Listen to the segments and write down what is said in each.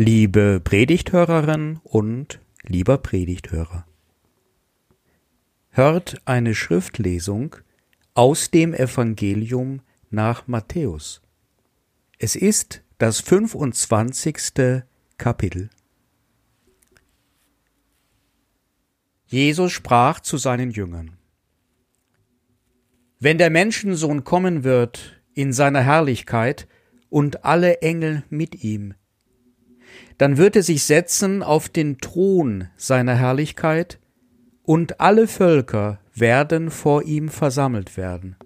Liebe Predigthörerin und lieber Predigthörer. Hört eine Schriftlesung aus dem Evangelium nach Matthäus. Es ist das 25. Kapitel. Jesus sprach zu seinen Jüngern. Wenn der Menschensohn kommen wird in seiner Herrlichkeit und alle Engel mit ihm, dann wird er sich setzen auf den Thron seiner Herrlichkeit, und alle Völker werden vor ihm versammelt werden.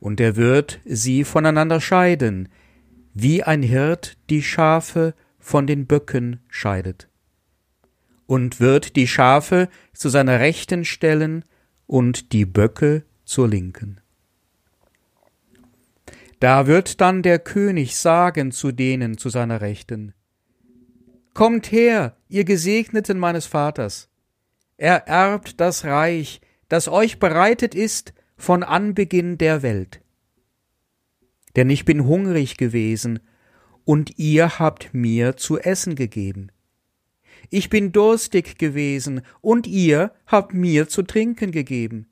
Und er wird sie voneinander scheiden, wie ein Hirt die Schafe von den Böcken scheidet. Und wird die Schafe zu seiner Rechten stellen und die Böcke zur Linken. Da wird dann der König sagen zu denen zu seiner Rechten, Kommt her, ihr Gesegneten meines Vaters. Er erbt das Reich, das euch bereitet ist von Anbeginn der Welt. Denn ich bin hungrig gewesen, und ihr habt mir zu essen gegeben. Ich bin durstig gewesen, und ihr habt mir zu trinken gegeben.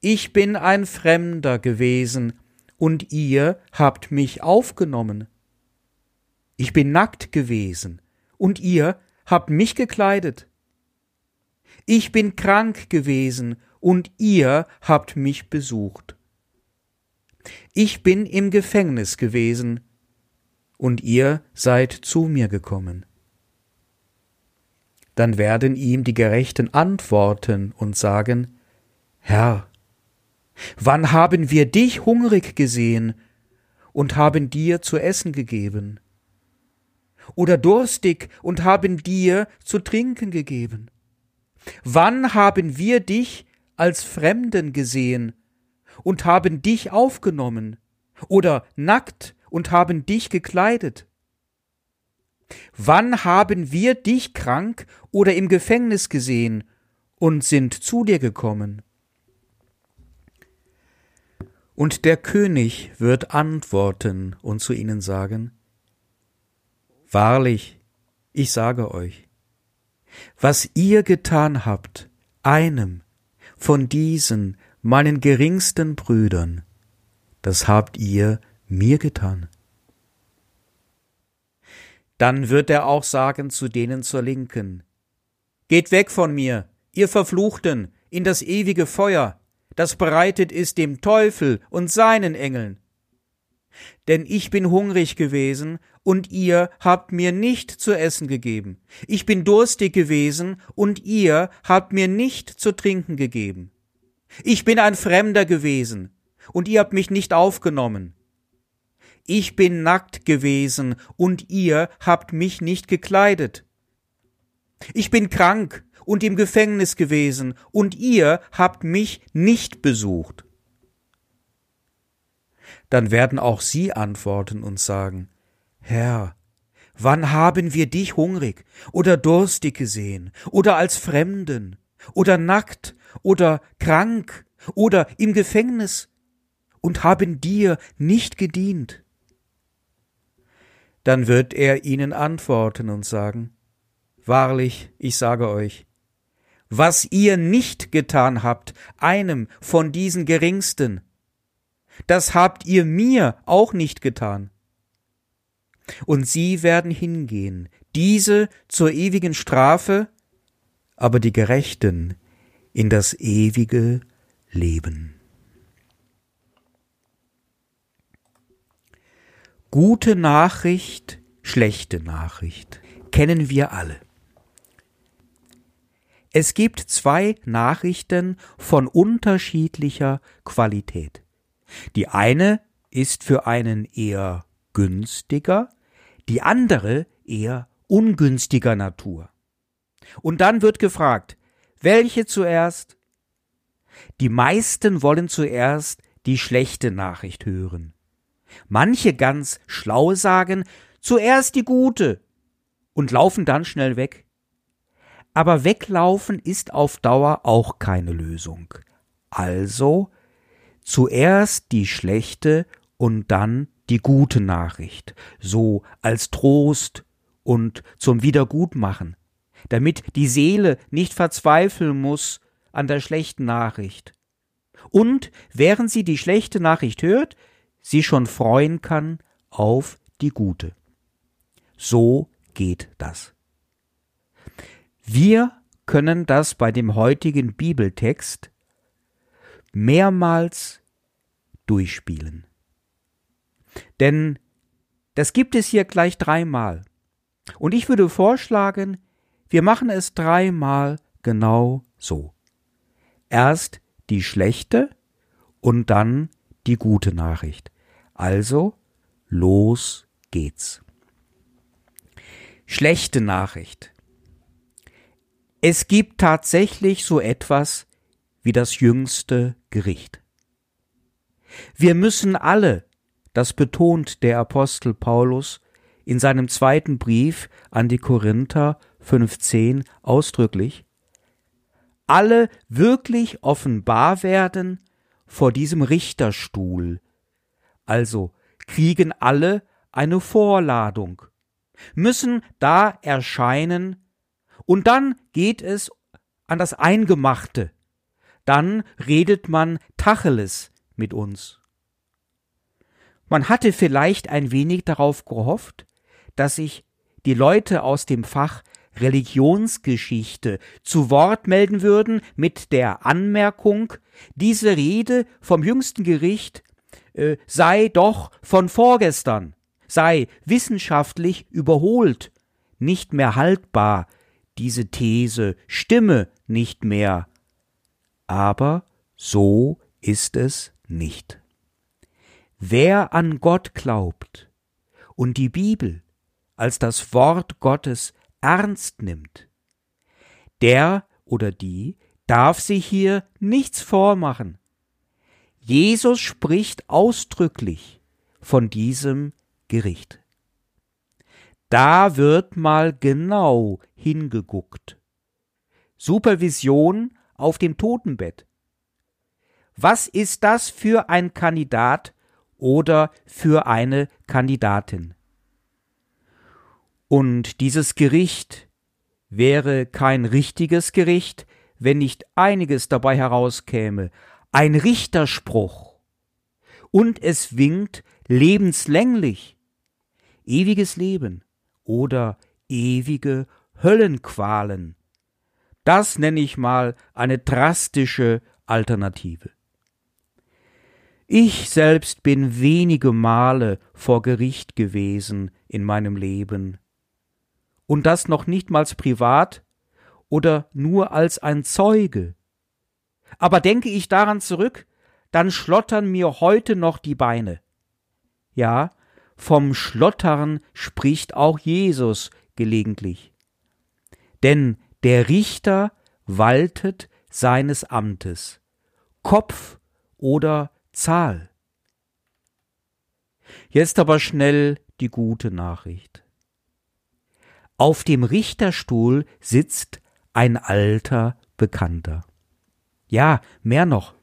Ich bin ein Fremder gewesen, und ihr habt mich aufgenommen. Ich bin nackt gewesen, und ihr habt mich gekleidet. Ich bin krank gewesen, und ihr habt mich besucht. Ich bin im Gefängnis gewesen, und ihr seid zu mir gekommen. Dann werden ihm die Gerechten antworten und sagen, Herr, wann haben wir dich hungrig gesehen und haben dir zu essen gegeben? Oder durstig und haben dir zu trinken gegeben? Wann haben wir dich als Fremden gesehen und haben dich aufgenommen oder nackt und haben dich gekleidet? Wann haben wir dich krank oder im Gefängnis gesehen und sind zu dir gekommen? Und der König wird antworten und zu ihnen sagen, Wahrlich, ich sage euch, was ihr getan habt, einem von diesen meinen geringsten Brüdern, das habt ihr mir getan. Dann wird er auch sagen zu denen zur Linken, Geht weg von mir, ihr Verfluchten, in das ewige Feuer, das bereitet ist dem Teufel und seinen Engeln. Denn ich bin hungrig gewesen, und ihr habt mir nicht zu essen gegeben. Ich bin durstig gewesen, und ihr habt mir nicht zu trinken gegeben. Ich bin ein Fremder gewesen, und ihr habt mich nicht aufgenommen. Ich bin nackt gewesen, und ihr habt mich nicht gekleidet. Ich bin krank und im Gefängnis gewesen, und ihr habt mich nicht besucht dann werden auch sie antworten und sagen, Herr, wann haben wir dich hungrig oder durstig gesehen oder als Fremden oder nackt oder krank oder im Gefängnis und haben dir nicht gedient? Dann wird er ihnen antworten und sagen, Wahrlich, ich sage euch, was ihr nicht getan habt, einem von diesen Geringsten, das habt ihr mir auch nicht getan. Und sie werden hingehen, diese zur ewigen Strafe, aber die Gerechten in das ewige Leben. Gute Nachricht, schlechte Nachricht kennen wir alle. Es gibt zwei Nachrichten von unterschiedlicher Qualität. Die eine ist für einen eher günstiger, die andere eher ungünstiger Natur. Und dann wird gefragt, welche zuerst? Die meisten wollen zuerst die schlechte Nachricht hören. Manche ganz schlau sagen, zuerst die gute und laufen dann schnell weg. Aber weglaufen ist auf Dauer auch keine Lösung. Also zuerst die schlechte und dann die gute Nachricht, so als Trost und zum Wiedergutmachen, damit die Seele nicht verzweifeln muss an der schlechten Nachricht. Und während sie die schlechte Nachricht hört, sie schon freuen kann auf die gute. So geht das. Wir können das bei dem heutigen Bibeltext mehrmals durchspielen. Denn das gibt es hier gleich dreimal. Und ich würde vorschlagen, wir machen es dreimal genau so. Erst die schlechte und dann die gute Nachricht. Also, los geht's. Schlechte Nachricht. Es gibt tatsächlich so etwas wie das jüngste Gericht. Wir müssen alle, das betont der Apostel Paulus in seinem zweiten Brief an die Korinther 15 ausdrücklich, alle wirklich offenbar werden vor diesem Richterstuhl, also kriegen alle eine Vorladung, müssen da erscheinen, und dann geht es an das Eingemachte, dann redet man Tacheles mit uns. Man hatte vielleicht ein wenig darauf gehofft, dass sich die Leute aus dem Fach Religionsgeschichte zu Wort melden würden mit der Anmerkung, diese Rede vom jüngsten Gericht äh, sei doch von vorgestern, sei wissenschaftlich überholt, nicht mehr haltbar, diese These stimme nicht mehr. Aber so ist es nicht. Wer an Gott glaubt und die Bibel als das Wort Gottes ernst nimmt, der oder die darf sich hier nichts vormachen. Jesus spricht ausdrücklich von diesem Gericht. Da wird mal genau hingeguckt. Supervision auf dem Totenbett. Was ist das für ein Kandidat oder für eine Kandidatin? Und dieses Gericht wäre kein richtiges Gericht, wenn nicht einiges dabei herauskäme, ein Richterspruch. Und es winkt lebenslänglich, ewiges Leben oder ewige Höllenqualen. Das nenne ich mal eine drastische Alternative. Ich selbst bin wenige Male vor Gericht gewesen in meinem Leben, und das noch nichtmals privat oder nur als ein Zeuge. Aber denke ich daran zurück, dann schlottern mir heute noch die Beine. Ja, vom Schlottern spricht auch Jesus gelegentlich. Denn der Richter waltet seines Amtes, Kopf oder Zahl. Jetzt aber schnell die gute Nachricht. Auf dem Richterstuhl sitzt ein alter Bekannter. Ja, mehr noch,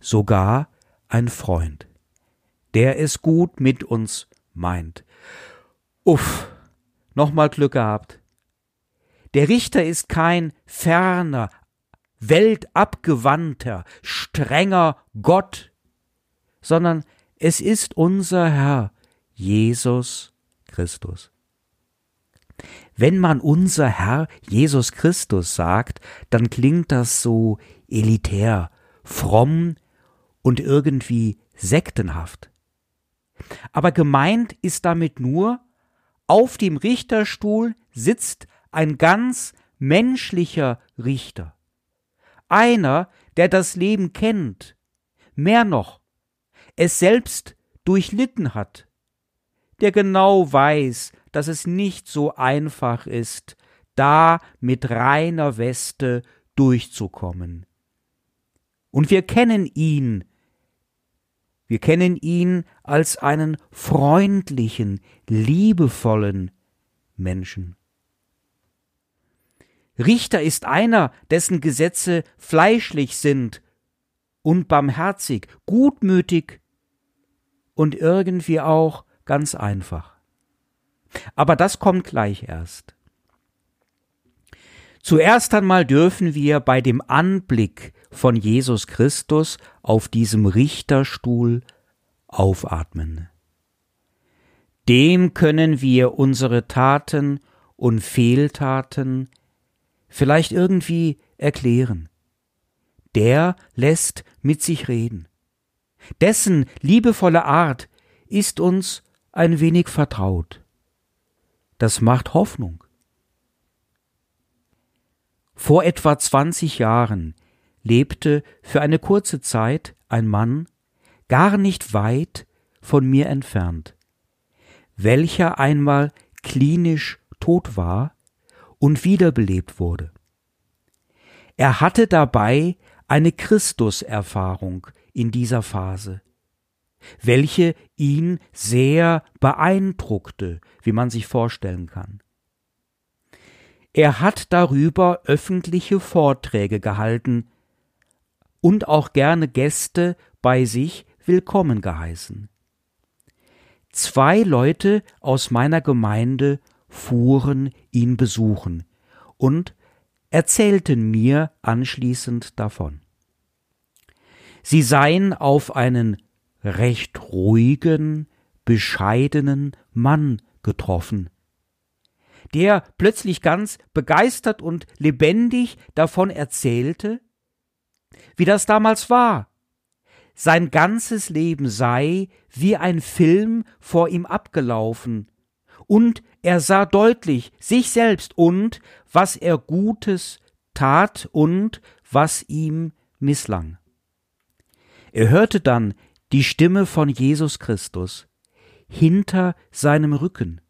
sogar ein Freund, der es gut mit uns meint. Uff, nochmal Glück gehabt. Der Richter ist kein ferner, weltabgewandter, strenger Gott, sondern es ist unser Herr, Jesus Christus. Wenn man unser Herr Jesus Christus sagt, dann klingt das so elitär, fromm und irgendwie sektenhaft. Aber gemeint ist damit nur, auf dem Richterstuhl sitzt ein ganz menschlicher Richter. Einer, der das Leben kennt, mehr noch, es selbst durchlitten hat, der genau weiß, dass es nicht so einfach ist, da mit reiner Weste durchzukommen. Und wir kennen ihn, wir kennen ihn als einen freundlichen, liebevollen Menschen. Richter ist einer, dessen Gesetze fleischlich sind und barmherzig, gutmütig und irgendwie auch ganz einfach. Aber das kommt gleich erst. Zuerst einmal dürfen wir bei dem Anblick von Jesus Christus auf diesem Richterstuhl aufatmen. Dem können wir unsere Taten und Fehltaten vielleicht irgendwie erklären. Der lässt mit sich reden. Dessen liebevolle Art ist uns ein wenig vertraut. Das macht Hoffnung. Vor etwa zwanzig Jahren lebte für eine kurze Zeit ein Mann gar nicht weit von mir entfernt, welcher einmal klinisch tot war und wiederbelebt wurde. Er hatte dabei eine Christuserfahrung in dieser Phase, welche ihn sehr beeindruckte, wie man sich vorstellen kann. Er hat darüber öffentliche Vorträge gehalten und auch gerne Gäste bei sich willkommen geheißen. Zwei Leute aus meiner Gemeinde fuhren ihn besuchen und erzählten mir anschließend davon. Sie seien auf einen recht ruhigen, bescheidenen Mann getroffen, der plötzlich ganz begeistert und lebendig davon erzählte, wie das damals war. Sein ganzes Leben sei wie ein Film vor ihm abgelaufen, und er sah deutlich sich selbst und was er Gutes tat und was ihm misslang. Er hörte dann die Stimme von Jesus Christus hinter seinem Rücken,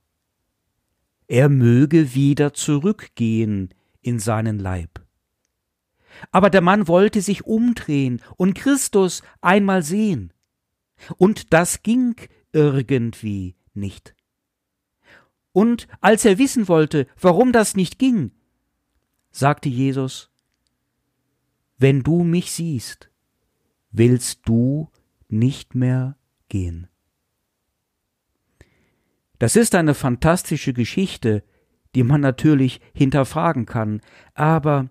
er möge wieder zurückgehen in seinen Leib. Aber der Mann wollte sich umdrehen und Christus einmal sehen. Und das ging irgendwie nicht. Und als er wissen wollte, warum das nicht ging, sagte Jesus, Wenn du mich siehst, willst du nicht mehr gehen. Das ist eine fantastische Geschichte, die man natürlich hinterfragen kann, aber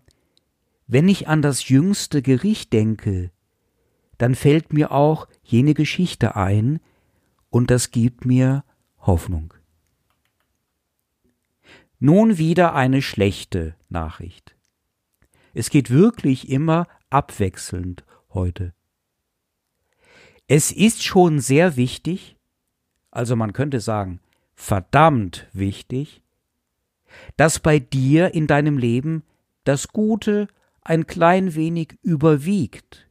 wenn ich an das jüngste Gericht denke, dann fällt mir auch jene Geschichte ein, und das gibt mir Hoffnung. Nun wieder eine schlechte Nachricht. Es geht wirklich immer abwechselnd heute. Es ist schon sehr wichtig, also man könnte sagen, verdammt wichtig, dass bei dir in deinem Leben das Gute ein klein wenig überwiegt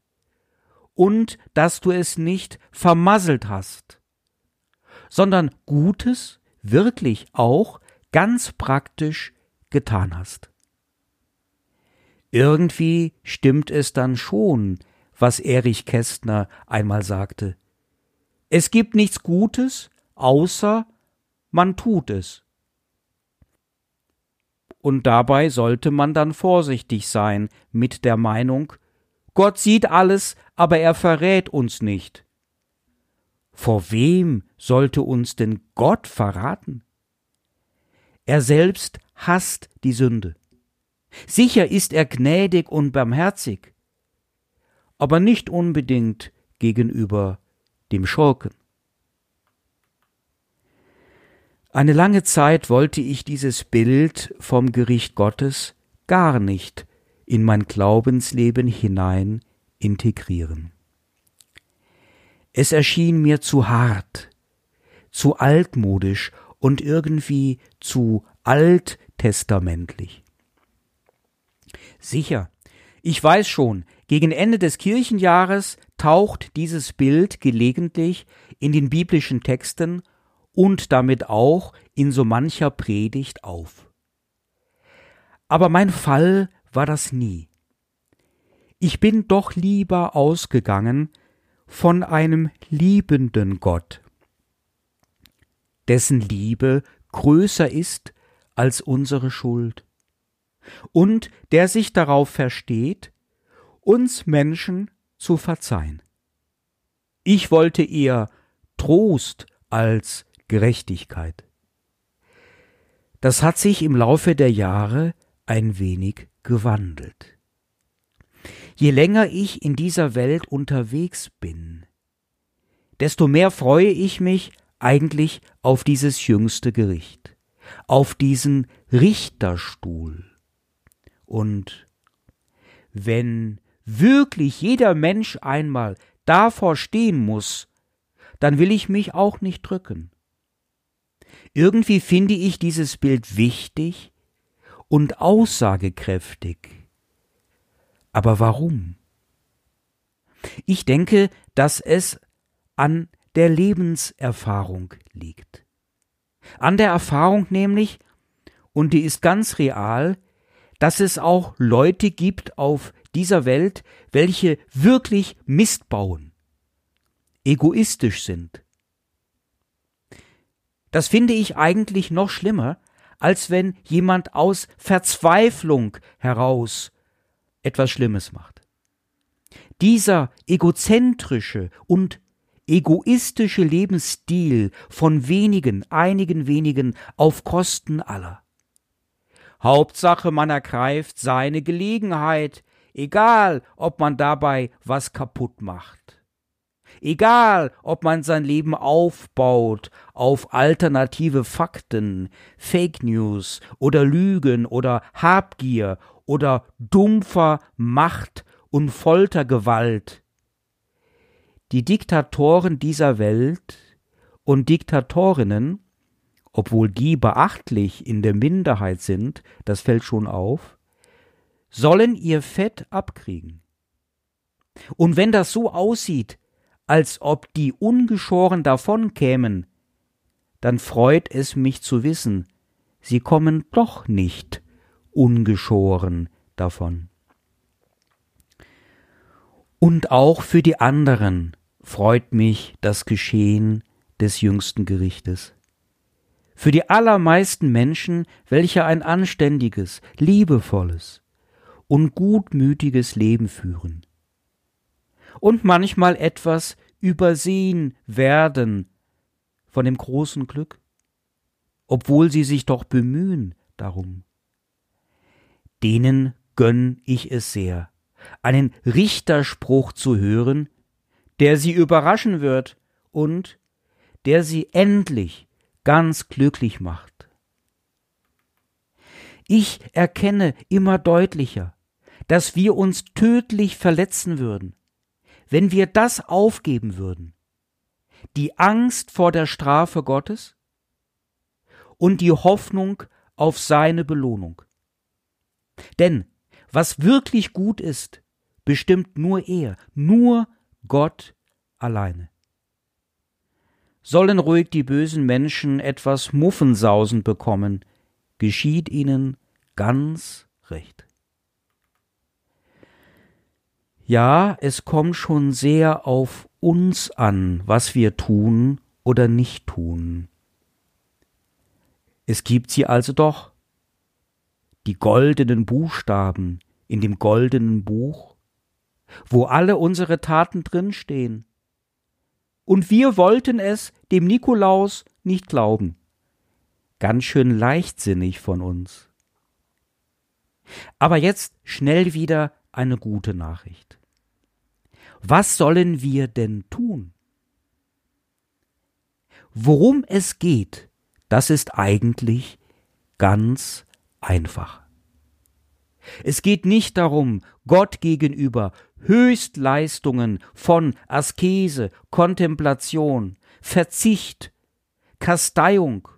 und dass du es nicht vermasselt hast, sondern Gutes wirklich auch ganz praktisch getan hast. Irgendwie stimmt es dann schon, was Erich Kästner einmal sagte. Es gibt nichts Gutes, außer man tut es. Und dabei sollte man dann vorsichtig sein mit der Meinung, Gott sieht alles, aber er verrät uns nicht. Vor wem sollte uns denn Gott verraten? Er selbst hasst die Sünde. Sicher ist er gnädig und barmherzig, aber nicht unbedingt gegenüber dem Schurken. Eine lange Zeit wollte ich dieses Bild vom Gericht Gottes gar nicht in mein Glaubensleben hinein integrieren. Es erschien mir zu hart, zu altmodisch und irgendwie zu alttestamentlich. Sicher, ich weiß schon, gegen Ende des Kirchenjahres taucht dieses Bild gelegentlich in den biblischen Texten und damit auch in so mancher Predigt auf. Aber mein Fall war das nie. Ich bin doch lieber ausgegangen von einem liebenden Gott, dessen Liebe größer ist als unsere Schuld, und der sich darauf versteht, uns Menschen zu verzeihen. Ich wollte eher Trost als Gerechtigkeit. Das hat sich im Laufe der Jahre ein wenig gewandelt. Je länger ich in dieser Welt unterwegs bin, desto mehr freue ich mich eigentlich auf dieses jüngste Gericht, auf diesen Richterstuhl. Und wenn wirklich jeder Mensch einmal davor stehen muss, dann will ich mich auch nicht drücken. Irgendwie finde ich dieses Bild wichtig und aussagekräftig. Aber warum? Ich denke, dass es an der Lebenserfahrung liegt. An der Erfahrung nämlich, und die ist ganz real, dass es auch Leute gibt auf dieser Welt, welche wirklich Mist bauen, egoistisch sind. Das finde ich eigentlich noch schlimmer, als wenn jemand aus Verzweiflung heraus etwas Schlimmes macht. Dieser egozentrische und egoistische Lebensstil von wenigen, einigen wenigen auf Kosten aller. Hauptsache, man ergreift seine Gelegenheit, egal ob man dabei was kaputt macht. Egal, ob man sein Leben aufbaut auf alternative Fakten, Fake News oder Lügen oder Habgier oder dumpfer Macht und Foltergewalt. Die Diktatoren dieser Welt und Diktatorinnen, obwohl die beachtlich in der Minderheit sind, das fällt schon auf, sollen ihr Fett abkriegen. Und wenn das so aussieht, als ob die ungeschoren davonkämen, dann freut es mich zu wissen, sie kommen doch nicht ungeschoren davon. Und auch für die anderen freut mich das Geschehen des jüngsten Gerichtes. Für die allermeisten Menschen, welche ein anständiges, liebevolles und gutmütiges Leben führen. Und manchmal etwas übersehen werden von dem großen Glück, obwohl sie sich doch bemühen darum. Denen gönn ich es sehr, einen Richterspruch zu hören, der sie überraschen wird und der sie endlich ganz glücklich macht. Ich erkenne immer deutlicher, dass wir uns tödlich verletzen würden, wenn wir das aufgeben würden, die Angst vor der Strafe Gottes und die Hoffnung auf seine Belohnung. Denn was wirklich gut ist, bestimmt nur er, nur Gott alleine. Sollen ruhig die bösen Menschen etwas Muffensausen bekommen, geschieht ihnen ganz recht. Ja, es kommt schon sehr auf uns an, was wir tun oder nicht tun. Es gibt sie also doch, die goldenen Buchstaben in dem goldenen Buch, wo alle unsere Taten drinstehen. Und wir wollten es dem Nikolaus nicht glauben. Ganz schön leichtsinnig von uns. Aber jetzt schnell wieder eine gute Nachricht. Was sollen wir denn tun? Worum es geht, das ist eigentlich ganz einfach. Es geht nicht darum, Gott gegenüber Höchstleistungen von Askese, Kontemplation, Verzicht, Kasteiung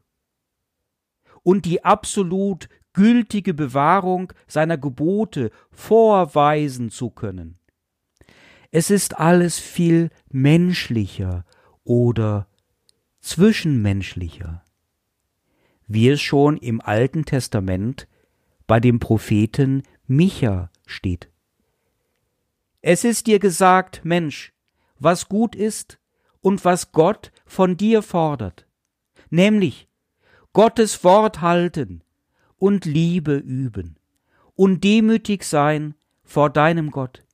und die absolut gültige Bewahrung seiner Gebote vorweisen zu können. Es ist alles viel menschlicher oder zwischenmenschlicher, wie es schon im Alten Testament bei dem Propheten Micha steht. Es ist dir gesagt, Mensch, was gut ist und was Gott von dir fordert, nämlich Gottes Wort halten und Liebe üben und demütig sein vor deinem Gott.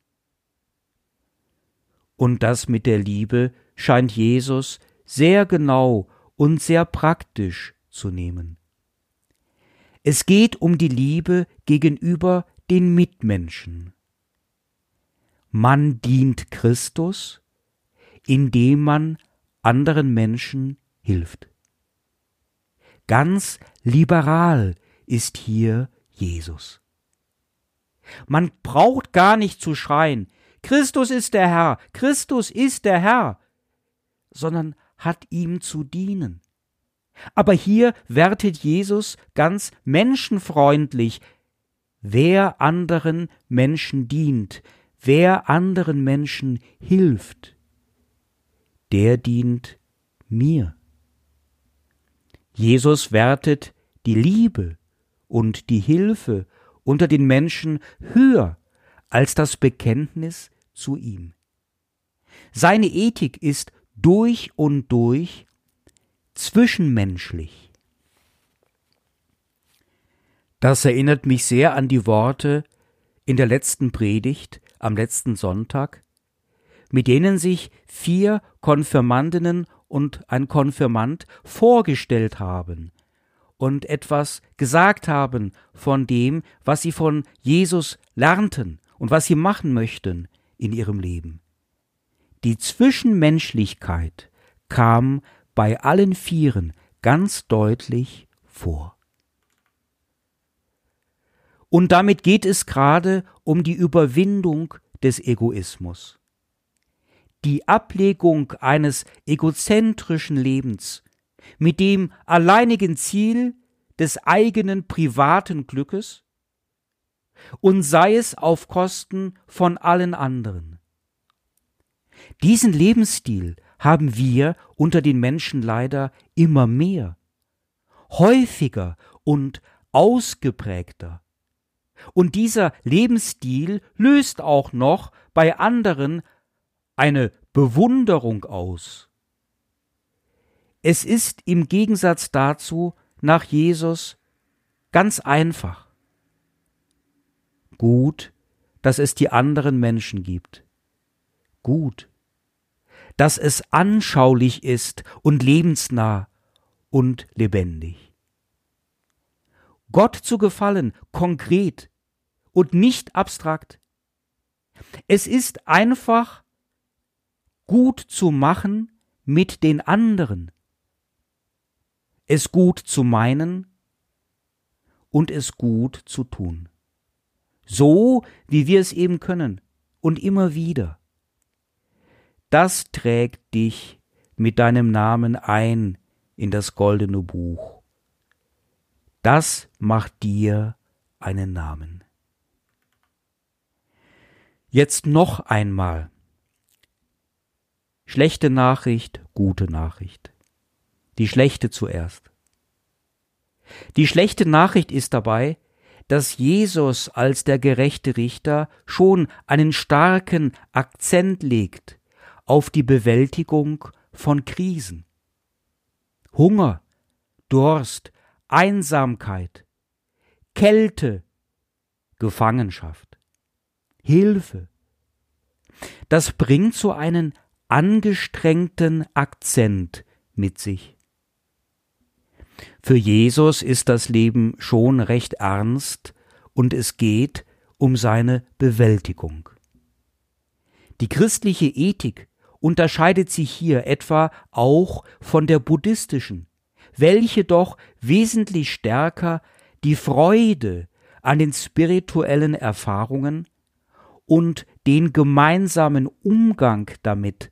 Und das mit der Liebe scheint Jesus sehr genau und sehr praktisch zu nehmen. Es geht um die Liebe gegenüber den Mitmenschen. Man dient Christus, indem man anderen Menschen hilft. Ganz liberal ist hier Jesus. Man braucht gar nicht zu schreien, Christus ist der Herr, Christus ist der Herr, sondern hat ihm zu dienen. Aber hier wertet Jesus ganz menschenfreundlich, wer anderen Menschen dient, wer anderen Menschen hilft, der dient mir. Jesus wertet die Liebe und die Hilfe unter den Menschen höher als das Bekenntnis zu ihm. Seine Ethik ist durch und durch zwischenmenschlich. Das erinnert mich sehr an die Worte in der letzten Predigt am letzten Sonntag, mit denen sich vier Konfirmandinnen und ein Konfirmand vorgestellt haben und etwas gesagt haben von dem, was sie von Jesus lernten und was sie machen möchten in ihrem Leben. Die Zwischenmenschlichkeit kam bei allen Vieren ganz deutlich vor. Und damit geht es gerade um die Überwindung des Egoismus. Die Ablegung eines egozentrischen Lebens mit dem alleinigen Ziel des eigenen privaten Glückes und sei es auf Kosten von allen anderen. Diesen Lebensstil haben wir unter den Menschen leider immer mehr, häufiger und ausgeprägter. Und dieser Lebensstil löst auch noch bei anderen eine Bewunderung aus. Es ist im Gegensatz dazu nach Jesus ganz einfach. Gut, dass es die anderen Menschen gibt. Gut, dass es anschaulich ist und lebensnah und lebendig. Gott zu gefallen, konkret und nicht abstrakt. Es ist einfach gut zu machen mit den anderen, es gut zu meinen und es gut zu tun. So, wie wir es eben können und immer wieder das trägt dich mit deinem Namen ein in das goldene Buch. Das macht dir einen Namen. Jetzt noch einmal. Schlechte Nachricht, gute Nachricht. Die schlechte zuerst. Die schlechte Nachricht ist dabei, dass Jesus als der gerechte Richter schon einen starken Akzent legt auf die Bewältigung von Krisen. Hunger, Durst, Einsamkeit, Kälte, Gefangenschaft, Hilfe. Das bringt so einen angestrengten Akzent mit sich. Für Jesus ist das Leben schon recht ernst und es geht um seine Bewältigung. Die christliche Ethik unterscheidet sich hier etwa auch von der buddhistischen, welche doch wesentlich stärker die Freude an den spirituellen Erfahrungen und den gemeinsamen Umgang damit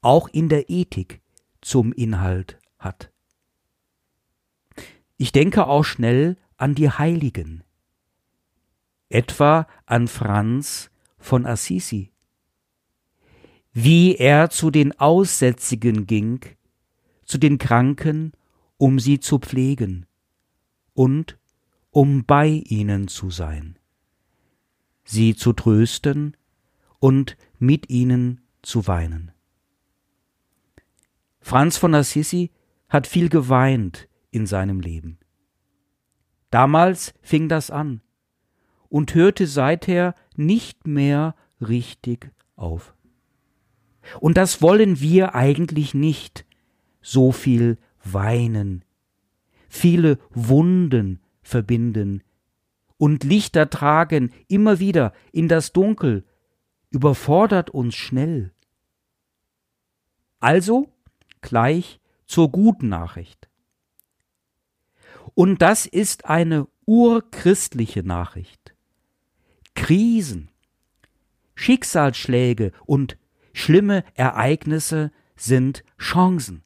auch in der Ethik zum Inhalt hat. Ich denke auch schnell an die Heiligen, etwa an Franz von Assisi, wie er zu den Aussätzigen ging, zu den Kranken, um sie zu pflegen und um bei ihnen zu sein, sie zu trösten und mit ihnen zu weinen. Franz von Assisi hat viel geweint in seinem Leben. Damals fing das an und hörte seither nicht mehr richtig auf. Und das wollen wir eigentlich nicht, so viel weinen, viele Wunden verbinden und Lichter tragen immer wieder in das Dunkel, überfordert uns schnell. Also gleich zur guten Nachricht. Und das ist eine urchristliche Nachricht. Krisen, Schicksalsschläge und schlimme Ereignisse sind Chancen.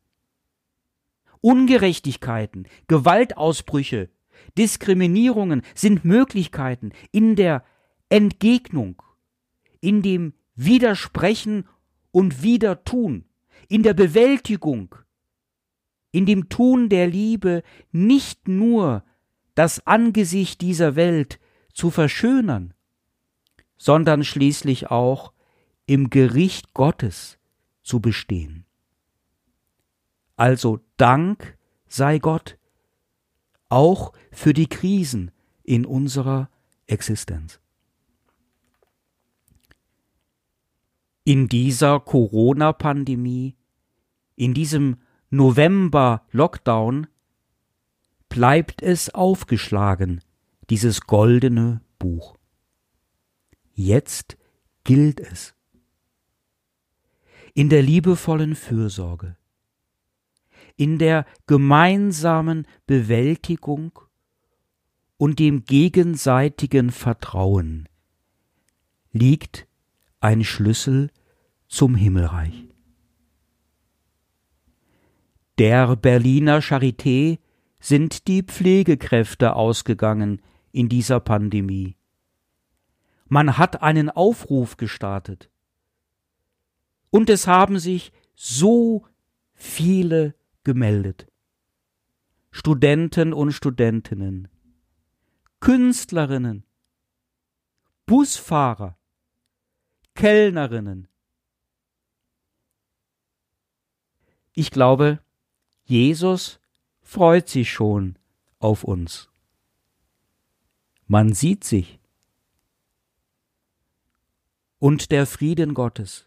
Ungerechtigkeiten, Gewaltausbrüche, Diskriminierungen sind Möglichkeiten in der Entgegnung, in dem Widersprechen und Wiedertun, in der Bewältigung, in dem Tun der Liebe nicht nur das Angesicht dieser Welt zu verschönern, sondern schließlich auch im Gericht Gottes zu bestehen. Also Dank sei Gott, auch für die Krisen in unserer Existenz. In dieser Corona-Pandemie, in diesem November-Lockdown, bleibt es aufgeschlagen, dieses goldene Buch. Jetzt gilt es. In der liebevollen Fürsorge, in der gemeinsamen Bewältigung und dem gegenseitigen Vertrauen liegt ein Schlüssel zum Himmelreich. Der Berliner Charité sind die Pflegekräfte ausgegangen in dieser Pandemie. Man hat einen Aufruf gestartet. Und es haben sich so viele gemeldet. Studenten und Studentinnen, Künstlerinnen, Busfahrer, Kellnerinnen. Ich glaube, Jesus freut sich schon auf uns. Man sieht sich. Und der Frieden Gottes,